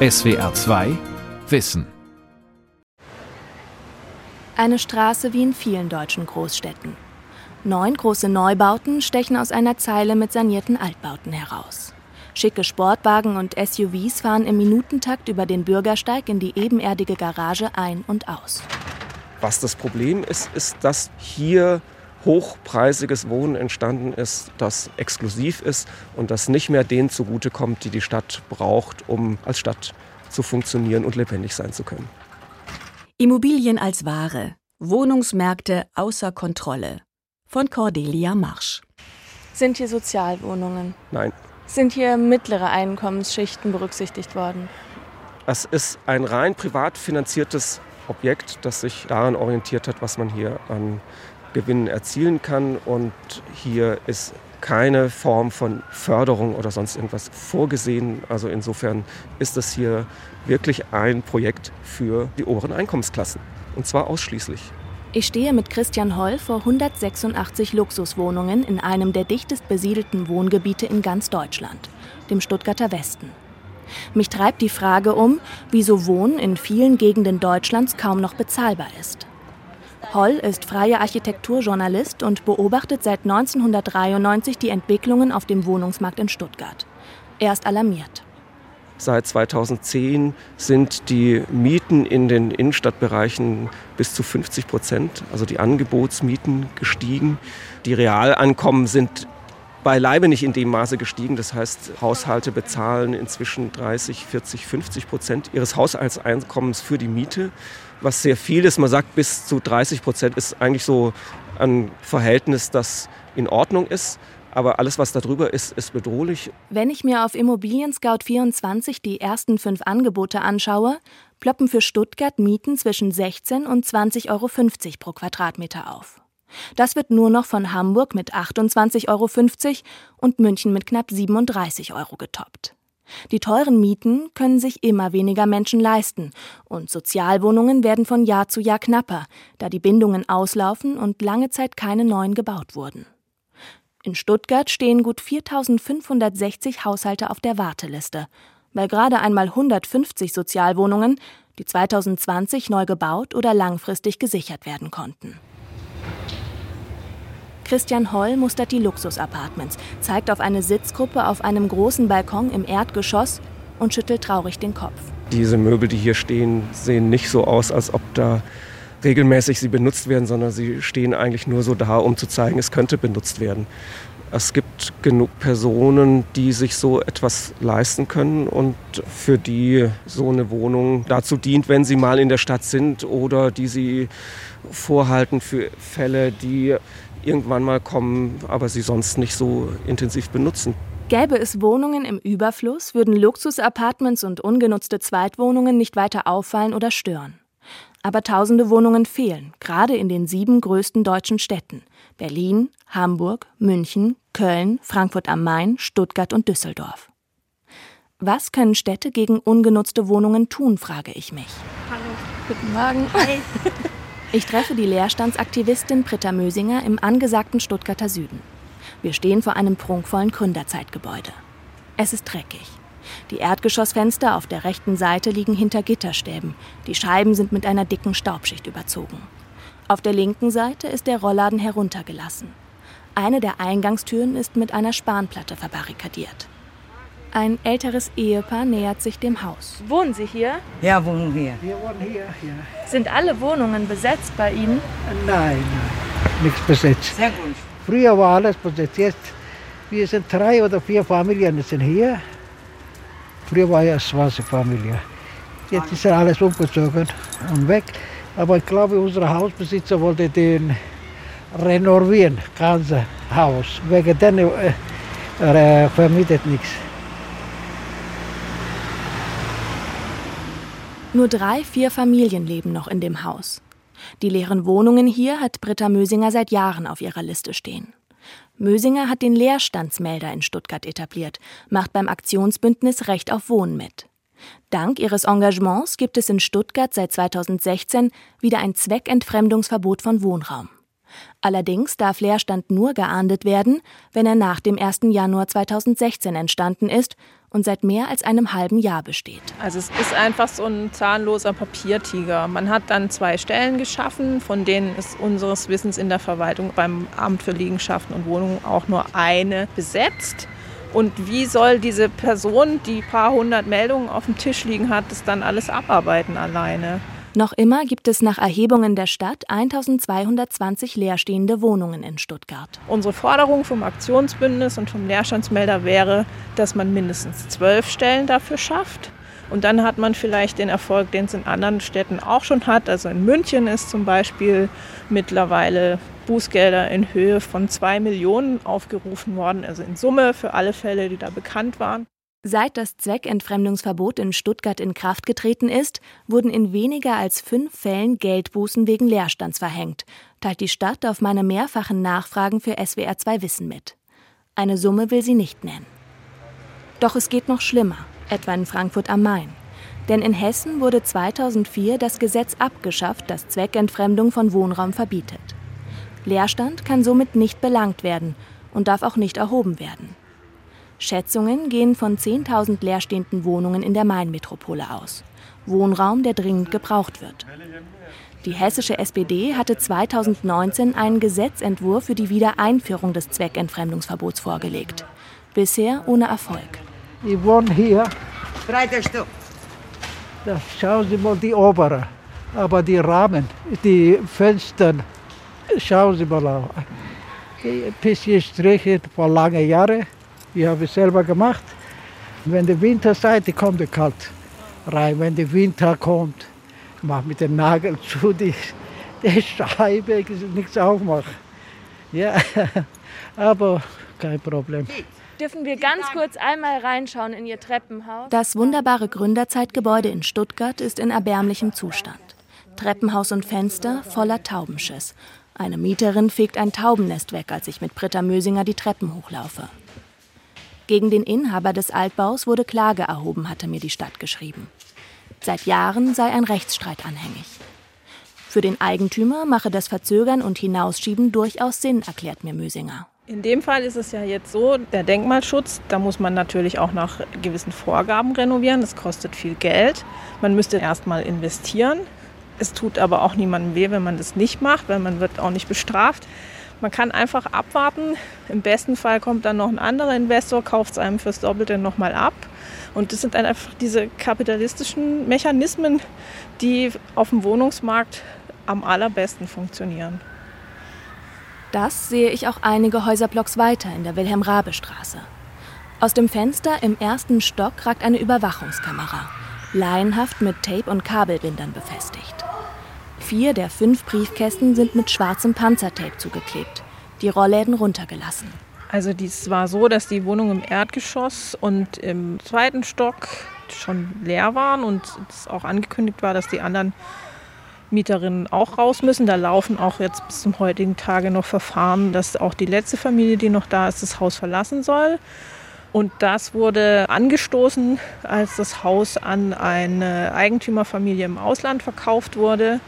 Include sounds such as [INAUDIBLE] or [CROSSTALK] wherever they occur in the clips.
SWR 2 Wissen. Eine Straße wie in vielen deutschen Großstädten. Neun große Neubauten stechen aus einer Zeile mit sanierten Altbauten heraus. Schicke Sportwagen und SUVs fahren im Minutentakt über den Bürgersteig in die ebenerdige Garage ein und aus. Was das Problem ist, ist, dass hier hochpreisiges Wohnen entstanden ist, das exklusiv ist und das nicht mehr denen zugutekommt, die die Stadt braucht, um als Stadt zu funktionieren und lebendig sein zu können. Immobilien als Ware. Wohnungsmärkte außer Kontrolle. Von Cordelia Marsch. Sind hier Sozialwohnungen? Nein. Sind hier mittlere Einkommensschichten berücksichtigt worden? Es ist ein rein privat finanziertes Objekt, das sich daran orientiert hat, was man hier an Gewinnen erzielen kann. Und hier ist keine Form von Förderung oder sonst irgendwas vorgesehen. Also insofern ist das hier wirklich ein Projekt für die oberen Einkommensklassen. Und zwar ausschließlich. Ich stehe mit Christian Holl vor 186 Luxuswohnungen in einem der dichtest besiedelten Wohngebiete in ganz Deutschland, dem Stuttgarter Westen. Mich treibt die Frage um, wieso Wohnen in vielen Gegenden Deutschlands kaum noch bezahlbar ist. Holl ist freier Architekturjournalist und beobachtet seit 1993 die Entwicklungen auf dem Wohnungsmarkt in Stuttgart. Er ist alarmiert. Seit 2010 sind die Mieten in den Innenstadtbereichen bis zu 50 Prozent, also die Angebotsmieten gestiegen. Die Realankommen sind beileibe nicht in dem Maße gestiegen. Das heißt, Haushalte bezahlen inzwischen 30, 40, 50 Prozent ihres Haushaltseinkommens für die Miete was sehr viel ist. Man sagt, bis zu 30 Prozent ist eigentlich so ein Verhältnis, das in Ordnung ist. Aber alles, was darüber ist, ist bedrohlich. Wenn ich mir auf Immobilien Scout 24 die ersten fünf Angebote anschaue, ploppen für Stuttgart Mieten zwischen 16 und 20,50 Euro pro Quadratmeter auf. Das wird nur noch von Hamburg mit 28,50 Euro und München mit knapp 37 Euro getoppt. Die teuren Mieten können sich immer weniger Menschen leisten und Sozialwohnungen werden von Jahr zu Jahr knapper, da die Bindungen auslaufen und lange Zeit keine neuen gebaut wurden. In Stuttgart stehen gut 4560 Haushalte auf der Warteliste, weil gerade einmal 150 Sozialwohnungen, die 2020 neu gebaut oder langfristig gesichert werden konnten. Christian Holl mustert die Luxusapartments, zeigt auf eine Sitzgruppe auf einem großen Balkon im Erdgeschoss und schüttelt traurig den Kopf. Diese Möbel, die hier stehen, sehen nicht so aus, als ob da regelmäßig sie benutzt werden, sondern sie stehen eigentlich nur so da, um zu zeigen, es könnte benutzt werden. Es gibt genug Personen, die sich so etwas leisten können und für die so eine Wohnung dazu dient, wenn sie mal in der Stadt sind oder die sie vorhalten für Fälle, die irgendwann mal kommen, aber sie sonst nicht so intensiv benutzen. Gäbe es Wohnungen im Überfluss, würden Luxusapartments und ungenutzte Zweitwohnungen nicht weiter auffallen oder stören. Aber tausende Wohnungen fehlen, gerade in den sieben größten deutschen Städten Berlin, Hamburg, München, Köln, Frankfurt am Main, Stuttgart und Düsseldorf. Was können Städte gegen ungenutzte Wohnungen tun, frage ich mich. Hallo, guten Morgen. Hi. [LAUGHS] Ich treffe die Leerstandsaktivistin Britta Mösinger im angesagten Stuttgarter Süden. Wir stehen vor einem prunkvollen Gründerzeitgebäude. Es ist dreckig. Die Erdgeschossfenster auf der rechten Seite liegen hinter Gitterstäben. Die Scheiben sind mit einer dicken Staubschicht überzogen. Auf der linken Seite ist der Rollladen heruntergelassen. Eine der Eingangstüren ist mit einer Spanplatte verbarrikadiert. Ein älteres Ehepaar nähert sich dem Haus. Wohnen Sie hier? Ja, wohnen wir. Wir wohnen hier, ja. Sind alle Wohnungen besetzt bei Ihnen? Nein, nein, nichts besetzt. Sehr gut. Früher war alles besetzt. Jetzt, wir sind drei oder vier Familien sind hier. Früher war ja eine schwarze Familie. Jetzt ist alles umgezogen und weg. Aber ich glaube, unser Hausbesitzer wollte den renovieren, ganze Haus. Wegen dem äh, vermietet nichts. Nur drei, vier Familien leben noch in dem Haus. Die leeren Wohnungen hier hat Britta Mösinger seit Jahren auf ihrer Liste stehen. Mösinger hat den Leerstandsmelder in Stuttgart etabliert, macht beim Aktionsbündnis Recht auf Wohnen mit. Dank ihres Engagements gibt es in Stuttgart seit 2016 wieder ein Zweckentfremdungsverbot von Wohnraum. Allerdings darf Leerstand nur geahndet werden, wenn er nach dem 1. Januar 2016 entstanden ist und seit mehr als einem halben Jahr besteht. Also es ist einfach so ein zahnloser Papiertiger. Man hat dann zwei Stellen geschaffen, von denen ist unseres Wissens in der Verwaltung beim Amt für Liegenschaften und Wohnungen auch nur eine besetzt. Und wie soll diese Person, die ein paar hundert Meldungen auf dem Tisch liegen hat, das dann alles abarbeiten alleine? Noch immer gibt es nach Erhebungen der Stadt 1220 leerstehende Wohnungen in Stuttgart. Unsere Forderung vom Aktionsbündnis und vom Leerstandsmelder wäre, dass man mindestens zwölf Stellen dafür schafft. Und dann hat man vielleicht den Erfolg, den es in anderen Städten auch schon hat. Also in München ist zum Beispiel mittlerweile Bußgelder in Höhe von zwei Millionen aufgerufen worden, also in Summe für alle Fälle, die da bekannt waren. Seit das Zweckentfremdungsverbot in Stuttgart in Kraft getreten ist, wurden in weniger als fünf Fällen Geldbußen wegen Leerstands verhängt, teilt die Stadt auf meine mehrfachen Nachfragen für SWR 2 Wissen mit. Eine Summe will sie nicht nennen. Doch es geht noch schlimmer, etwa in Frankfurt am Main. Denn in Hessen wurde 2004 das Gesetz abgeschafft, das Zweckentfremdung von Wohnraum verbietet. Leerstand kann somit nicht belangt werden und darf auch nicht erhoben werden. Schätzungen gehen von 10.000 leerstehenden Wohnungen in der Mainmetropole aus. Wohnraum, der dringend gebraucht wird. Die hessische SPD hatte 2019 einen Gesetzentwurf für die Wiedereinführung des Zweckentfremdungsverbots vorgelegt. Bisher ohne Erfolg. Ich wohne hier. Da schauen Sie mal die obere. Aber die Rahmen, die Fenster, schauen Sie mal auf. Ein bisschen Striche vor langen Jahren. Die habe ich selber gemacht. Wenn die Winterzeit, kommt es kalt rein. Wenn der Winter kommt, mach mit dem Nagel [LAUGHS] zu die, die Scheibe, nichts aufmachen. Ja, [LAUGHS] aber kein Problem. Dürfen wir ganz kurz einmal reinschauen in Ihr Treppenhaus? Das wunderbare Gründerzeitgebäude in Stuttgart ist in erbärmlichem Zustand. Treppenhaus und Fenster voller Taubenschiss. Eine Mieterin fegt ein Taubennest weg, als ich mit Britta Mösinger die Treppen hochlaufe. Gegen den Inhaber des Altbaus wurde Klage erhoben, hatte mir die Stadt geschrieben. Seit Jahren sei ein Rechtsstreit anhängig. Für den Eigentümer mache das Verzögern und Hinausschieben durchaus Sinn, erklärt mir Mösinger. In dem Fall ist es ja jetzt so, der Denkmalschutz, da muss man natürlich auch nach gewissen Vorgaben renovieren. Das kostet viel Geld. Man müsste erstmal investieren. Es tut aber auch niemandem weh, wenn man das nicht macht, weil man wird auch nicht bestraft. Man kann einfach abwarten. Im besten Fall kommt dann noch ein anderer Investor, kauft es einem fürs Doppelte nochmal ab. Und das sind dann einfach diese kapitalistischen Mechanismen, die auf dem Wohnungsmarkt am allerbesten funktionieren. Das sehe ich auch einige Häuserblocks weiter in der Wilhelm-Rabe-Straße. Aus dem Fenster im ersten Stock ragt eine Überwachungskamera, laienhaft mit Tape und Kabelbindern befestigt. Vier der fünf Briefkästen sind mit schwarzem Panzertape zugeklebt, die Rollläden runtergelassen. Also dies war so, dass die Wohnung im Erdgeschoss und im zweiten Stock schon leer waren und es auch angekündigt war, dass die anderen Mieterinnen auch raus müssen. Da laufen auch jetzt bis zum heutigen Tage noch Verfahren, dass auch die letzte Familie, die noch da ist, das Haus verlassen soll. Und das wurde angestoßen, als das Haus an eine Eigentümerfamilie im Ausland verkauft wurde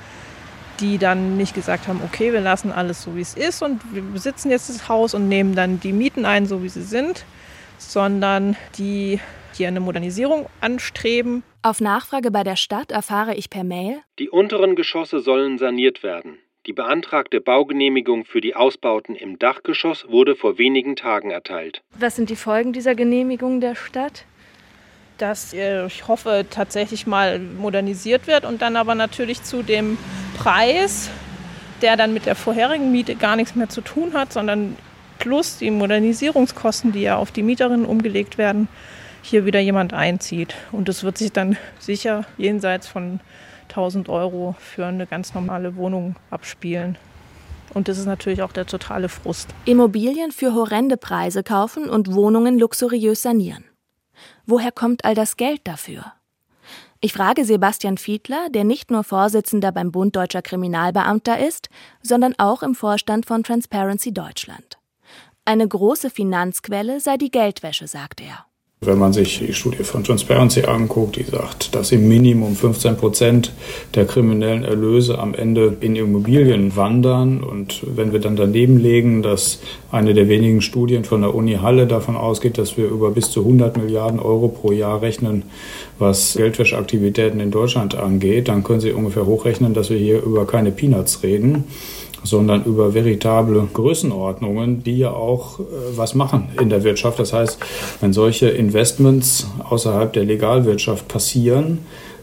die dann nicht gesagt haben, okay, wir lassen alles so, wie es ist und wir besitzen jetzt das Haus und nehmen dann die Mieten ein, so wie sie sind, sondern die hier eine Modernisierung anstreben. Auf Nachfrage bei der Stadt erfahre ich per Mail, die unteren Geschosse sollen saniert werden. Die beantragte Baugenehmigung für die Ausbauten im Dachgeschoss wurde vor wenigen Tagen erteilt. Was sind die Folgen dieser Genehmigung der Stadt? Dass äh, ich hoffe tatsächlich mal modernisiert wird und dann aber natürlich zu dem Preis, der dann mit der vorherigen Miete gar nichts mehr zu tun hat, sondern plus die Modernisierungskosten, die ja auf die Mieterinnen umgelegt werden, hier wieder jemand einzieht. Und das wird sich dann sicher jenseits von 1000 Euro für eine ganz normale Wohnung abspielen. Und das ist natürlich auch der totale Frust. Immobilien für horrende Preise kaufen und Wohnungen luxuriös sanieren. Woher kommt all das Geld dafür? Ich frage Sebastian Fiedler, der nicht nur Vorsitzender beim Bund Deutscher Kriminalbeamter ist, sondern auch im Vorstand von Transparency Deutschland. Eine große Finanzquelle sei die Geldwäsche, sagt er. Wenn man sich die Studie von Transparency anguckt, die sagt, dass im Minimum 15 Prozent der kriminellen Erlöse am Ende in Immobilien wandern. Und wenn wir dann daneben legen, dass eine der wenigen Studien von der Uni Halle davon ausgeht, dass wir über bis zu 100 Milliarden Euro pro Jahr rechnen, was Geldwäscheaktivitäten in Deutschland angeht, dann können Sie ungefähr hochrechnen, dass wir hier über keine Peanuts reden sondern über veritable Größenordnungen, die ja auch äh, was machen in der Wirtschaft. Das heißt, wenn solche Investments außerhalb der Legalwirtschaft passieren,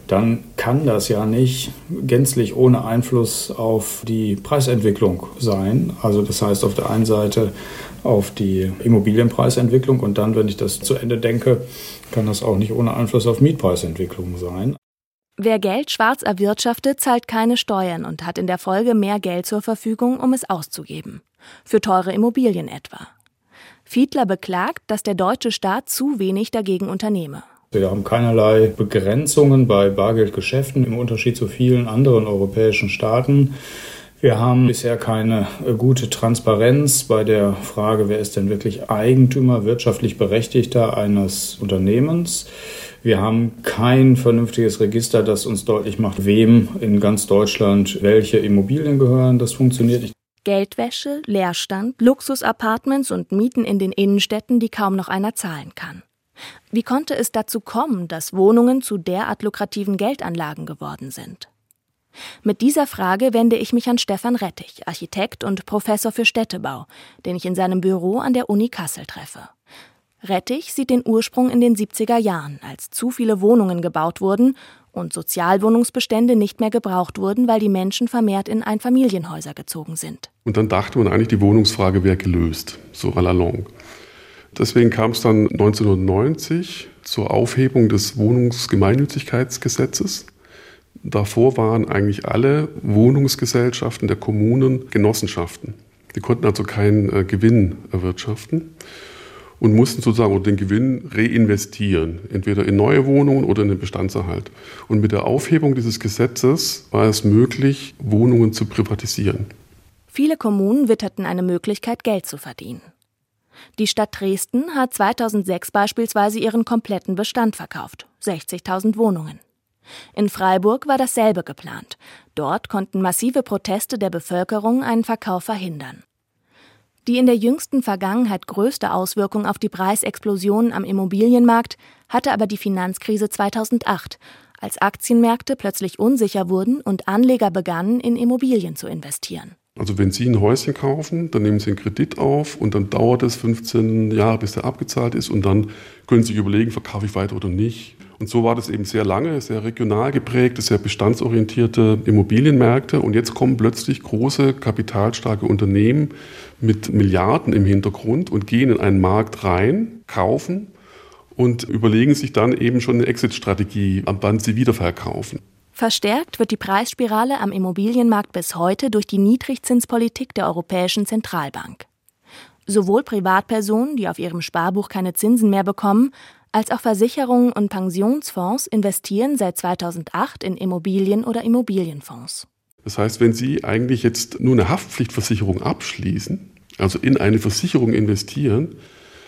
dann kann das ja nicht gänzlich ohne Einfluss auf die Preisentwicklung sein. Also das heißt auf der einen Seite auf die Immobilienpreisentwicklung und dann, wenn ich das zu Ende denke, kann das auch nicht ohne Einfluss auf Mietpreisentwicklung sein. Wer Geld schwarz erwirtschaftet, zahlt keine Steuern und hat in der Folge mehr Geld zur Verfügung, um es auszugeben. Für teure Immobilien etwa. Fiedler beklagt, dass der deutsche Staat zu wenig dagegen unternehme. Wir haben keinerlei Begrenzungen bei Bargeldgeschäften im Unterschied zu vielen anderen europäischen Staaten. Wir haben bisher keine gute Transparenz bei der Frage, wer ist denn wirklich Eigentümer, wirtschaftlich Berechtigter eines Unternehmens. Wir haben kein vernünftiges Register, das uns deutlich macht, wem in ganz Deutschland welche Immobilien gehören. Das funktioniert nicht. Geldwäsche, Leerstand, Luxusapartments und Mieten in den Innenstädten, die kaum noch einer zahlen kann. Wie konnte es dazu kommen, dass Wohnungen zu derart lukrativen Geldanlagen geworden sind? Mit dieser Frage wende ich mich an Stefan Rettich, Architekt und Professor für Städtebau, den ich in seinem Büro an der Uni Kassel treffe. Rettich sieht den Ursprung in den 70er Jahren, als zu viele Wohnungen gebaut wurden und Sozialwohnungsbestände nicht mehr gebraucht wurden, weil die Menschen vermehrt in Einfamilienhäuser gezogen sind. Und dann dachte man eigentlich, die Wohnungsfrage wäre gelöst, so à la longue. Deswegen kam es dann 1990 zur Aufhebung des Wohnungsgemeinnützigkeitsgesetzes. Davor waren eigentlich alle Wohnungsgesellschaften der Kommunen Genossenschaften. Die konnten also keinen äh, Gewinn erwirtschaften und mussten sozusagen den Gewinn reinvestieren, entweder in neue Wohnungen oder in den Bestandserhalt. Und mit der Aufhebung dieses Gesetzes war es möglich, Wohnungen zu privatisieren. Viele Kommunen witterten eine Möglichkeit, Geld zu verdienen. Die Stadt Dresden hat 2006 beispielsweise ihren kompletten Bestand verkauft, 60.000 Wohnungen. In Freiburg war dasselbe geplant. Dort konnten massive Proteste der Bevölkerung einen Verkauf verhindern. Die in der jüngsten Vergangenheit größte Auswirkung auf die Preisexplosion am Immobilienmarkt hatte aber die Finanzkrise 2008, als Aktienmärkte plötzlich unsicher wurden und Anleger begannen, in Immobilien zu investieren. Also wenn Sie ein Häuschen kaufen, dann nehmen Sie einen Kredit auf und dann dauert es 15 Jahre, bis der abgezahlt ist und dann können Sie sich überlegen, verkaufe ich weiter oder nicht. Und so war das eben sehr lange, sehr regional geprägte, sehr bestandsorientierte Immobilienmärkte. Und jetzt kommen plötzlich große, kapitalstarke Unternehmen mit Milliarden im Hintergrund und gehen in einen Markt rein, kaufen und überlegen sich dann eben schon eine Exit-Strategie, wann sie wiederverkaufen. Verstärkt wird die Preisspirale am Immobilienmarkt bis heute durch die Niedrigzinspolitik der Europäischen Zentralbank. Sowohl Privatpersonen, die auf ihrem Sparbuch keine Zinsen mehr bekommen, als auch Versicherungen und Pensionsfonds investieren seit 2008 in Immobilien oder Immobilienfonds. Das heißt, wenn Sie eigentlich jetzt nur eine Haftpflichtversicherung abschließen, also in eine Versicherung investieren,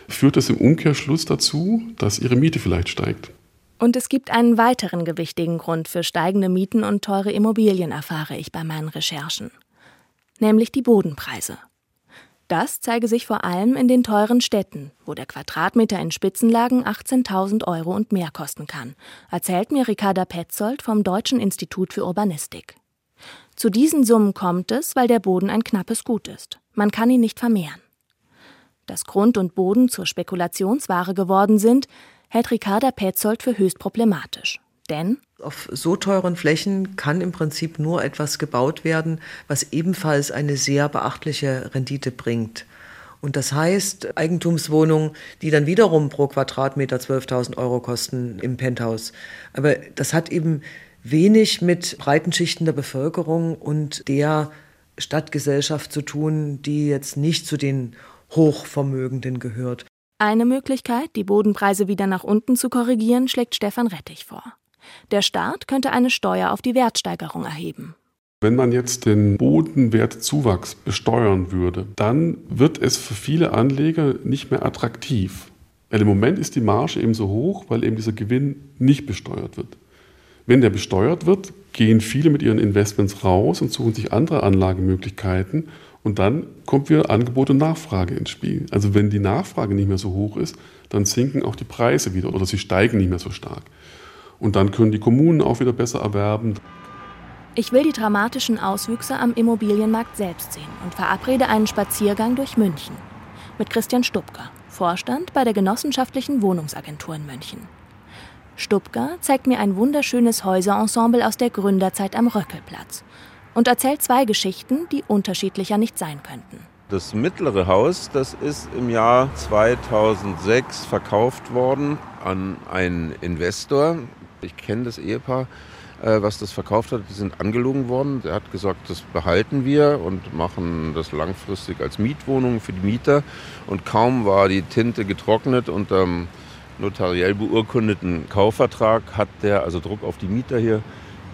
führt das im Umkehrschluss dazu, dass Ihre Miete vielleicht steigt. Und es gibt einen weiteren gewichtigen Grund für steigende Mieten und teure Immobilien, erfahre ich bei meinen Recherchen. Nämlich die Bodenpreise. Das zeige sich vor allem in den teuren Städten, wo der Quadratmeter in Spitzenlagen 18.000 Euro und mehr kosten kann, erzählt mir Ricarda Petzold vom Deutschen Institut für Urbanistik. Zu diesen Summen kommt es, weil der Boden ein knappes Gut ist. Man kann ihn nicht vermehren. Dass Grund und Boden zur Spekulationsware geworden sind, hält Ricarda Petzold für höchst problematisch. Denn auf so teuren Flächen kann im Prinzip nur etwas gebaut werden, was ebenfalls eine sehr beachtliche Rendite bringt. Und das heißt, Eigentumswohnungen, die dann wiederum pro Quadratmeter 12.000 Euro kosten im Penthouse. Aber das hat eben wenig mit breiten Schichten der Bevölkerung und der Stadtgesellschaft zu tun, die jetzt nicht zu den Hochvermögenden gehört. Eine Möglichkeit, die Bodenpreise wieder nach unten zu korrigieren, schlägt Stefan Rettich vor. Der Staat könnte eine Steuer auf die Wertsteigerung erheben. Wenn man jetzt den Bodenwertzuwachs besteuern würde, dann wird es für viele Anleger nicht mehr attraktiv. Weil im Moment ist die Marge eben so hoch, weil eben dieser Gewinn nicht besteuert wird. Wenn der besteuert wird, gehen viele mit ihren Investments raus und suchen sich andere Anlagemöglichkeiten und dann kommt wieder Angebot und Nachfrage ins Spiel. Also wenn die Nachfrage nicht mehr so hoch ist, dann sinken auch die Preise wieder oder sie steigen nicht mehr so stark. Und dann können die Kommunen auch wieder besser erwerben. Ich will die dramatischen Auswüchse am Immobilienmarkt selbst sehen und verabrede einen Spaziergang durch München mit Christian Stubker, Vorstand bei der Genossenschaftlichen Wohnungsagentur in München. Stubker zeigt mir ein wunderschönes Häuserensemble aus der Gründerzeit am Röckelplatz und erzählt zwei Geschichten, die unterschiedlicher nicht sein könnten. Das mittlere Haus, das ist im Jahr 2006 verkauft worden an einen Investor. Ich kenne das Ehepaar, äh, was das verkauft hat. Die sind angelogen worden. Er hat gesagt, das behalten wir und machen das langfristig als Mietwohnung für die Mieter. Und kaum war die Tinte getrocknet unter dem notariell beurkundeten Kaufvertrag, hat der also Druck auf die Mieter hier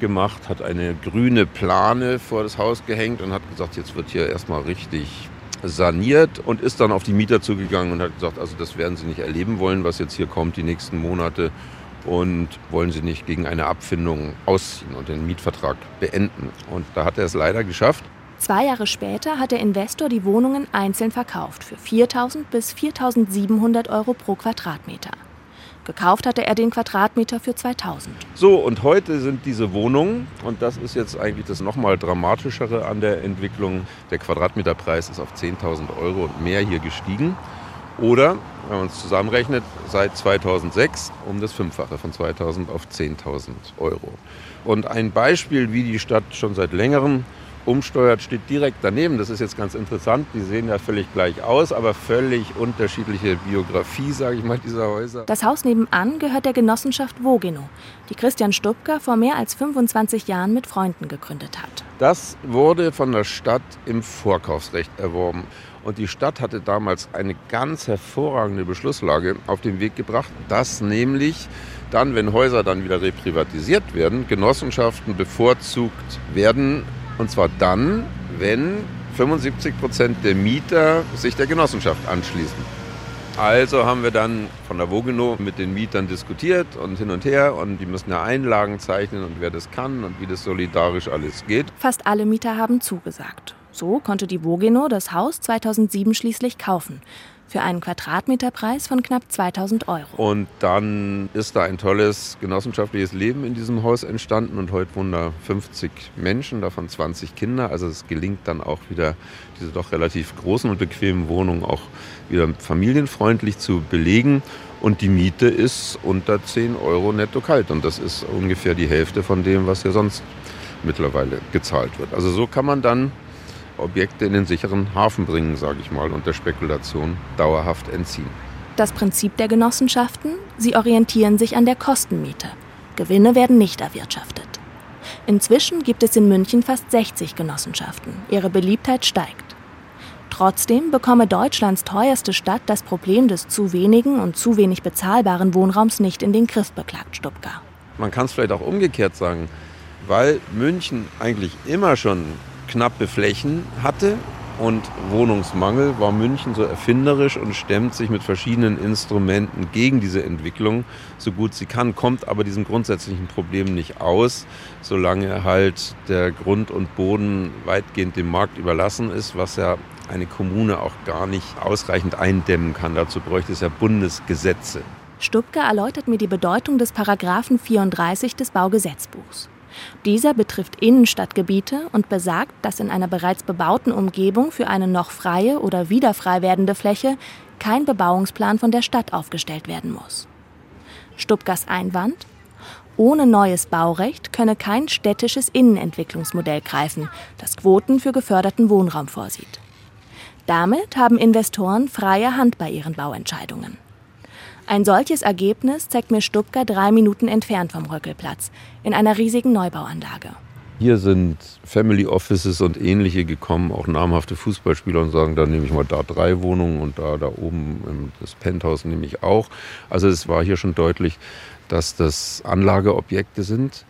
gemacht, hat eine grüne Plane vor das Haus gehängt und hat gesagt, jetzt wird hier erstmal richtig saniert und ist dann auf die Mieter zugegangen und hat gesagt, also das werden sie nicht erleben wollen, was jetzt hier kommt die nächsten Monate und wollen sie nicht gegen eine Abfindung ausziehen und den Mietvertrag beenden. Und da hat er es leider geschafft. Zwei Jahre später hat der Investor die Wohnungen einzeln verkauft für 4.000 bis 4.700 Euro pro Quadratmeter. Gekauft hatte er den Quadratmeter für 2000. So, und heute sind diese Wohnungen, und das ist jetzt eigentlich das nochmal dramatischere an der Entwicklung, der Quadratmeterpreis ist auf 10.000 Euro und mehr hier gestiegen. Oder, wenn man es zusammenrechnet, seit 2006 um das Fünffache von 2000 auf 10.000 Euro. Und ein Beispiel, wie die Stadt schon seit längerem umsteuert, steht direkt daneben. Das ist jetzt ganz interessant. Die sehen ja völlig gleich aus, aber völlig unterschiedliche Biografie, sage ich mal, dieser Häuser. Das Haus nebenan gehört der Genossenschaft Wogeno, die Christian Stubka vor mehr als 25 Jahren mit Freunden gegründet hat. Das wurde von der Stadt im Vorkaufsrecht erworben. Und die Stadt hatte damals eine ganz hervorragende Beschlusslage auf den Weg gebracht, dass nämlich dann, wenn Häuser dann wieder reprivatisiert werden, Genossenschaften bevorzugt werden und zwar dann, wenn 75 Prozent der Mieter sich der Genossenschaft anschließen. Also haben wir dann von der Vogeno mit den Mietern diskutiert und hin und her und die müssen ja Einlagen zeichnen und wer das kann und wie das solidarisch alles geht. Fast alle Mieter haben zugesagt. So konnte die Vogeno das Haus 2007 schließlich kaufen für einen Quadratmeterpreis von knapp 2000 Euro. Und dann ist da ein tolles genossenschaftliches Leben in diesem Haus entstanden und heute wohnen da 50 Menschen, davon 20 Kinder. Also es gelingt dann auch wieder, diese doch relativ großen und bequemen Wohnungen auch wieder familienfreundlich zu belegen. Und die Miete ist unter 10 Euro netto kalt. Und das ist ungefähr die Hälfte von dem, was ja sonst mittlerweile gezahlt wird. Also so kann man dann Objekte in den sicheren Hafen bringen, sage ich mal, und der Spekulation dauerhaft entziehen. Das Prinzip der Genossenschaften? Sie orientieren sich an der Kostenmiete. Gewinne werden nicht erwirtschaftet. Inzwischen gibt es in München fast 60 Genossenschaften. Ihre Beliebtheit steigt. Trotzdem bekomme Deutschlands teuerste Stadt das Problem des zu wenigen und zu wenig bezahlbaren Wohnraums nicht in den Griff, beklagt Stuttgart. Man kann es vielleicht auch umgekehrt sagen, weil München eigentlich immer schon knappe Flächen hatte und Wohnungsmangel, war München so erfinderisch und stemmt sich mit verschiedenen Instrumenten gegen diese Entwicklung so gut sie kann, kommt aber diesem grundsätzlichen Problem nicht aus, solange halt der Grund und Boden weitgehend dem Markt überlassen ist, was ja eine Kommune auch gar nicht ausreichend eindämmen kann. Dazu bräuchte es ja Bundesgesetze. Stubke erläutert mir die Bedeutung des Paragraphen 34 des Baugesetzbuchs. Dieser betrifft Innenstadtgebiete und besagt, dass in einer bereits bebauten Umgebung für eine noch freie oder wieder frei werdende Fläche kein Bebauungsplan von der Stadt aufgestellt werden muss. Stuttgars Einwand ohne neues Baurecht könne kein städtisches Innenentwicklungsmodell greifen, das Quoten für geförderten Wohnraum vorsieht. Damit haben Investoren freie Hand bei ihren Bauentscheidungen. Ein solches Ergebnis zeigt mir Stuttgart drei Minuten entfernt vom Röckelplatz, in einer riesigen Neubauanlage. Hier sind Family Offices und ähnliche gekommen, auch namhafte Fußballspieler und sagen, da nehme ich mal da drei Wohnungen und da, da oben das Penthouse nehme ich auch. Also es war hier schon deutlich, dass das Anlageobjekte sind,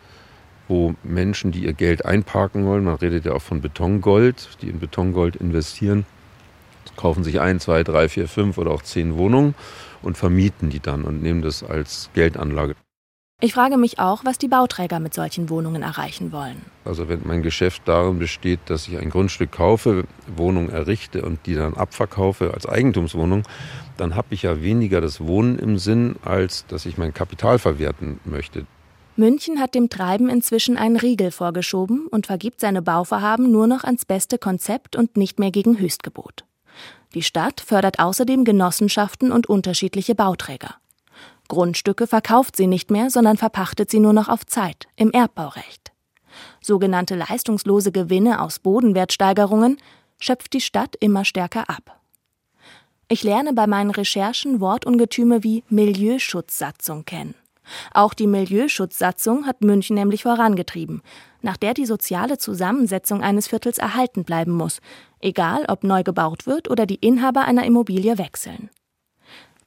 wo Menschen, die ihr Geld einparken wollen, man redet ja auch von Betongold, die in Betongold investieren, kaufen sich ein, zwei, drei, vier, fünf oder auch zehn Wohnungen und vermieten die dann und nehmen das als Geldanlage. Ich frage mich auch, was die Bauträger mit solchen Wohnungen erreichen wollen. Also wenn mein Geschäft darin besteht, dass ich ein Grundstück kaufe, Wohnung errichte und die dann abverkaufe als Eigentumswohnung, dann habe ich ja weniger das Wohnen im Sinn, als dass ich mein Kapital verwerten möchte. München hat dem Treiben inzwischen einen Riegel vorgeschoben und vergibt seine Bauvorhaben nur noch ans beste Konzept und nicht mehr gegen Höchstgebot. Die Stadt fördert außerdem Genossenschaften und unterschiedliche Bauträger. Grundstücke verkauft sie nicht mehr, sondern verpachtet sie nur noch auf Zeit im Erbbaurecht. Sogenannte leistungslose Gewinne aus Bodenwertsteigerungen schöpft die Stadt immer stärker ab. Ich lerne bei meinen Recherchen Wortungetüme wie Milieuschutzsatzung kennen. Auch die Milieuschutzsatzung hat München nämlich vorangetrieben, nach der die soziale Zusammensetzung eines Viertels erhalten bleiben muss, egal ob neu gebaut wird oder die Inhaber einer Immobilie wechseln.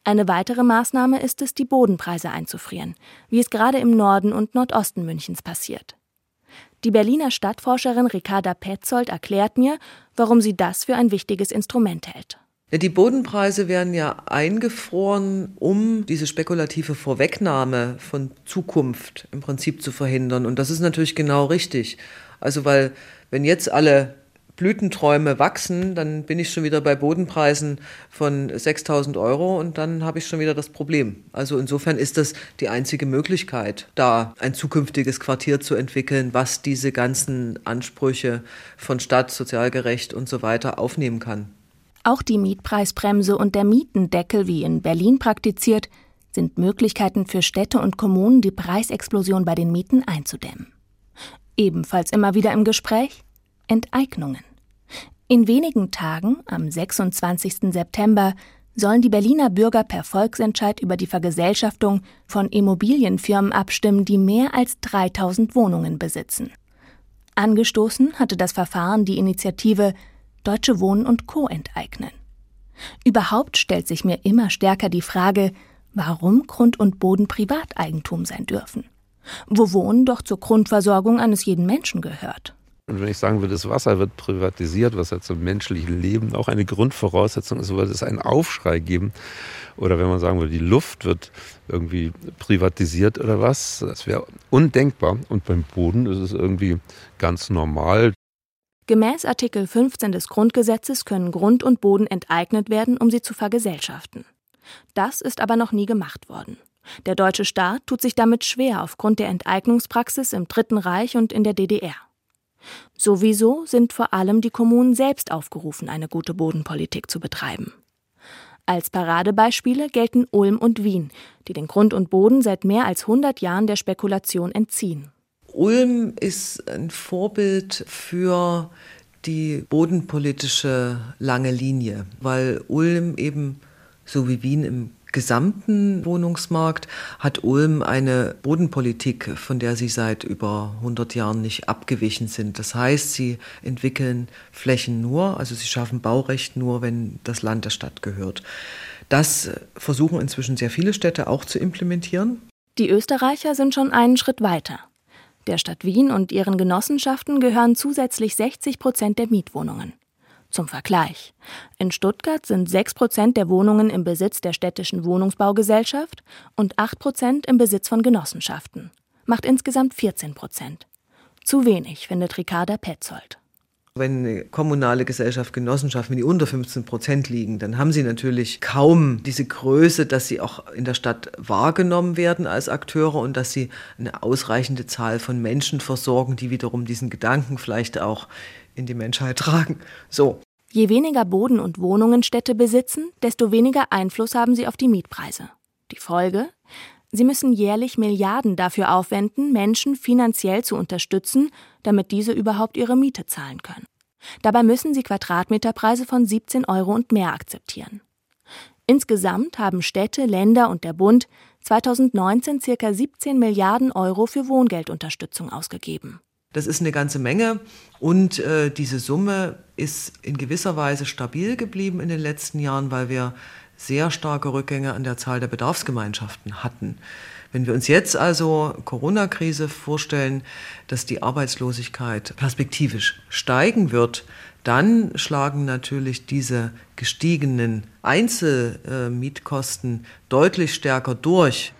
Eine weitere Maßnahme ist es, die Bodenpreise einzufrieren, wie es gerade im Norden und Nordosten Münchens passiert. Die Berliner Stadtforscherin Ricarda Petzold erklärt mir, warum sie das für ein wichtiges Instrument hält. Die Bodenpreise werden ja eingefroren, um diese spekulative Vorwegnahme von Zukunft im Prinzip zu verhindern. Und das ist natürlich genau richtig. Also weil wenn jetzt alle Blütenträume wachsen, dann bin ich schon wieder bei Bodenpreisen von 6000 Euro und dann habe ich schon wieder das Problem. Also insofern ist das die einzige Möglichkeit, da ein zukünftiges Quartier zu entwickeln, was diese ganzen Ansprüche von Stadt, sozialgerecht und so weiter aufnehmen kann. Auch die Mietpreisbremse und der Mietendeckel, wie in Berlin praktiziert, sind Möglichkeiten für Städte und Kommunen, die Preisexplosion bei den Mieten einzudämmen. Ebenfalls immer wieder im Gespräch Enteignungen. In wenigen Tagen, am 26. September, sollen die Berliner Bürger per Volksentscheid über die Vergesellschaftung von Immobilienfirmen abstimmen, die mehr als 3000 Wohnungen besitzen. Angestoßen hatte das Verfahren die Initiative Deutsche Wohnen und Co. enteignen. Überhaupt stellt sich mir immer stärker die Frage, warum Grund und Boden Privateigentum sein dürfen. Wo Wohnen doch zur Grundversorgung eines jeden Menschen gehört. Und wenn ich sagen würde, das Wasser wird privatisiert, was ja zum menschlichen Leben auch eine Grundvoraussetzung ist, würde es einen Aufschrei geben. Oder wenn man sagen würde, die Luft wird irgendwie privatisiert oder was, das wäre undenkbar. Und beim Boden ist es irgendwie ganz normal. Gemäß Artikel 15 des Grundgesetzes können Grund und Boden enteignet werden, um sie zu vergesellschaften. Das ist aber noch nie gemacht worden. Der deutsche Staat tut sich damit schwer aufgrund der Enteignungspraxis im Dritten Reich und in der DDR. Sowieso sind vor allem die Kommunen selbst aufgerufen, eine gute Bodenpolitik zu betreiben. Als Paradebeispiele gelten Ulm und Wien, die den Grund und Boden seit mehr als 100 Jahren der Spekulation entziehen. Ulm ist ein Vorbild für die bodenpolitische lange Linie, weil Ulm eben so wie Wien im gesamten Wohnungsmarkt hat Ulm eine Bodenpolitik, von der sie seit über 100 Jahren nicht abgewichen sind. Das heißt, sie entwickeln Flächen nur, also sie schaffen Baurecht nur, wenn das Land der Stadt gehört. Das versuchen inzwischen sehr viele Städte auch zu implementieren. Die Österreicher sind schon einen Schritt weiter. Der Stadt Wien und ihren Genossenschaften gehören zusätzlich 60 Prozent der Mietwohnungen. Zum Vergleich. In Stuttgart sind 6 Prozent der Wohnungen im Besitz der städtischen Wohnungsbaugesellschaft und 8 Prozent im Besitz von Genossenschaften. Macht insgesamt 14 Prozent. Zu wenig, findet Ricarda Petzold. Wenn eine kommunale Gesellschaft, Genossenschaft, wenn die unter 15 Prozent liegen, dann haben sie natürlich kaum diese Größe, dass sie auch in der Stadt wahrgenommen werden als Akteure und dass sie eine ausreichende Zahl von Menschen versorgen, die wiederum diesen Gedanken vielleicht auch in die Menschheit tragen. So. Je weniger Boden und Wohnungen Städte besitzen, desto weniger Einfluss haben sie auf die Mietpreise. Die Folge? Sie müssen jährlich Milliarden dafür aufwenden, Menschen finanziell zu unterstützen, damit diese überhaupt ihre Miete zahlen können. Dabei müssen sie Quadratmeterpreise von 17 Euro und mehr akzeptieren. Insgesamt haben Städte, Länder und der Bund 2019 ca. 17 Milliarden Euro für Wohngeldunterstützung ausgegeben. Das ist eine ganze Menge und äh, diese Summe ist in gewisser Weise stabil geblieben in den letzten Jahren, weil wir sehr starke Rückgänge an der Zahl der Bedarfsgemeinschaften hatten. Wenn wir uns jetzt also Corona-Krise vorstellen, dass die Arbeitslosigkeit perspektivisch steigen wird, dann schlagen natürlich diese gestiegenen Einzelmietkosten deutlich stärker durch.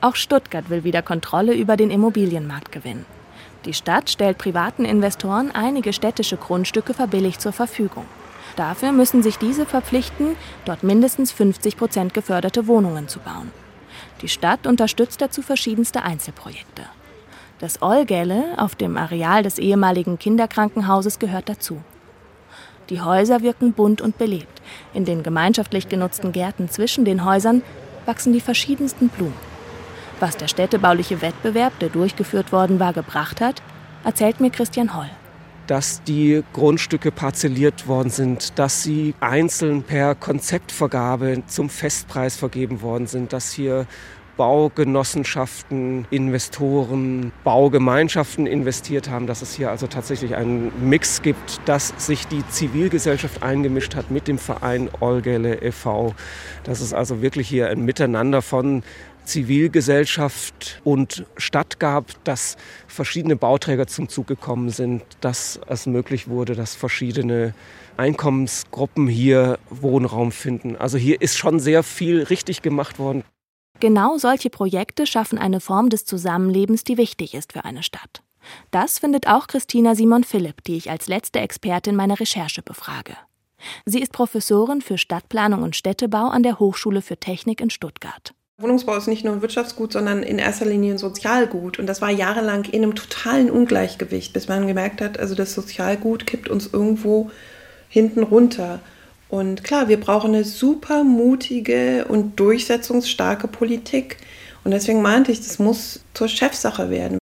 Auch Stuttgart will wieder Kontrolle über den Immobilienmarkt gewinnen. Die Stadt stellt privaten Investoren einige städtische Grundstücke verbilligt zur Verfügung. Dafür müssen sich diese verpflichten, dort mindestens 50 Prozent geförderte Wohnungen zu bauen. Die Stadt unterstützt dazu verschiedenste Einzelprojekte. Das Olgäle auf dem Areal des ehemaligen Kinderkrankenhauses gehört dazu. Die Häuser wirken bunt und belebt. In den gemeinschaftlich genutzten Gärten zwischen den Häusern wachsen die verschiedensten Blumen. Was der städtebauliche Wettbewerb, der durchgeführt worden war, gebracht hat, erzählt mir Christian Holl dass die Grundstücke parzelliert worden sind, dass sie einzeln per Konzeptvergabe zum Festpreis vergeben worden sind, dass hier Baugenossenschaften, Investoren, Baugemeinschaften investiert haben, dass es hier also tatsächlich einen Mix gibt, dass sich die Zivilgesellschaft eingemischt hat mit dem Verein Olgele e.V., dass es also wirklich hier ein Miteinander von Zivilgesellschaft und Stadt gab, dass verschiedene Bauträger zum Zug gekommen sind, dass es möglich wurde, dass verschiedene Einkommensgruppen hier Wohnraum finden. Also hier ist schon sehr viel richtig gemacht worden. Genau solche Projekte schaffen eine Form des Zusammenlebens, die wichtig ist für eine Stadt. Das findet auch Christina Simon Philipp, die ich als letzte Expertin meiner Recherche befrage. Sie ist Professorin für Stadtplanung und Städtebau an der Hochschule für Technik in Stuttgart. Wohnungsbau ist nicht nur ein Wirtschaftsgut, sondern in erster Linie ein Sozialgut. Und das war jahrelang in einem totalen Ungleichgewicht, bis man gemerkt hat, also das Sozialgut kippt uns irgendwo hinten runter. Und klar, wir brauchen eine super mutige und durchsetzungsstarke Politik. Und deswegen meinte ich, das muss zur Chefsache werden.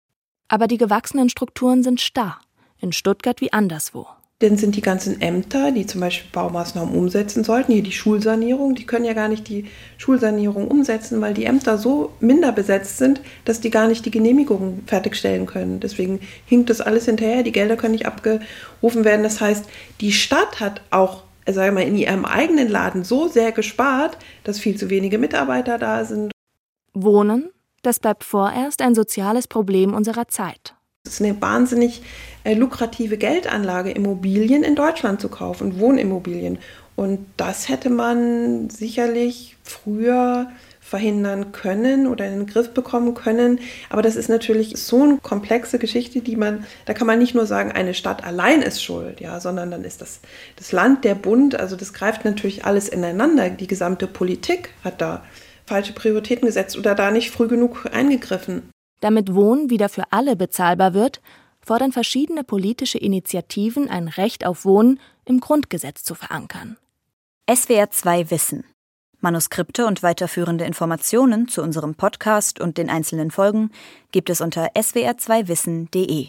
Aber die gewachsenen Strukturen sind starr. In Stuttgart wie anderswo. Dann sind die ganzen Ämter, die zum Beispiel Baumaßnahmen umsetzen sollten, hier die Schulsanierung, die können ja gar nicht die Schulsanierung umsetzen, weil die Ämter so minder besetzt sind, dass die gar nicht die Genehmigungen fertigstellen können. Deswegen hinkt das alles hinterher, die Gelder können nicht abgerufen werden. Das heißt, die Stadt hat auch sag mal, in ihrem eigenen Laden so sehr gespart, dass viel zu wenige Mitarbeiter da sind. Wohnen, das bleibt vorerst ein soziales Problem unserer Zeit. Es ist eine wahnsinnig äh, lukrative Geldanlage, Immobilien in Deutschland zu kaufen, Wohnimmobilien. Und das hätte man sicherlich früher verhindern können oder in den Griff bekommen können. Aber das ist natürlich so eine komplexe Geschichte, die man, da kann man nicht nur sagen, eine Stadt allein ist schuld, ja, sondern dann ist das, das Land, der Bund, also das greift natürlich alles ineinander. Die gesamte Politik hat da falsche Prioritäten gesetzt oder da nicht früh genug eingegriffen. Damit Wohnen wieder für alle bezahlbar wird, fordern verschiedene politische Initiativen ein Recht auf Wohnen im Grundgesetz zu verankern. SWR 2 Wissen. Manuskripte und weiterführende Informationen zu unserem Podcast und den einzelnen Folgen gibt es unter swr2wissen.de.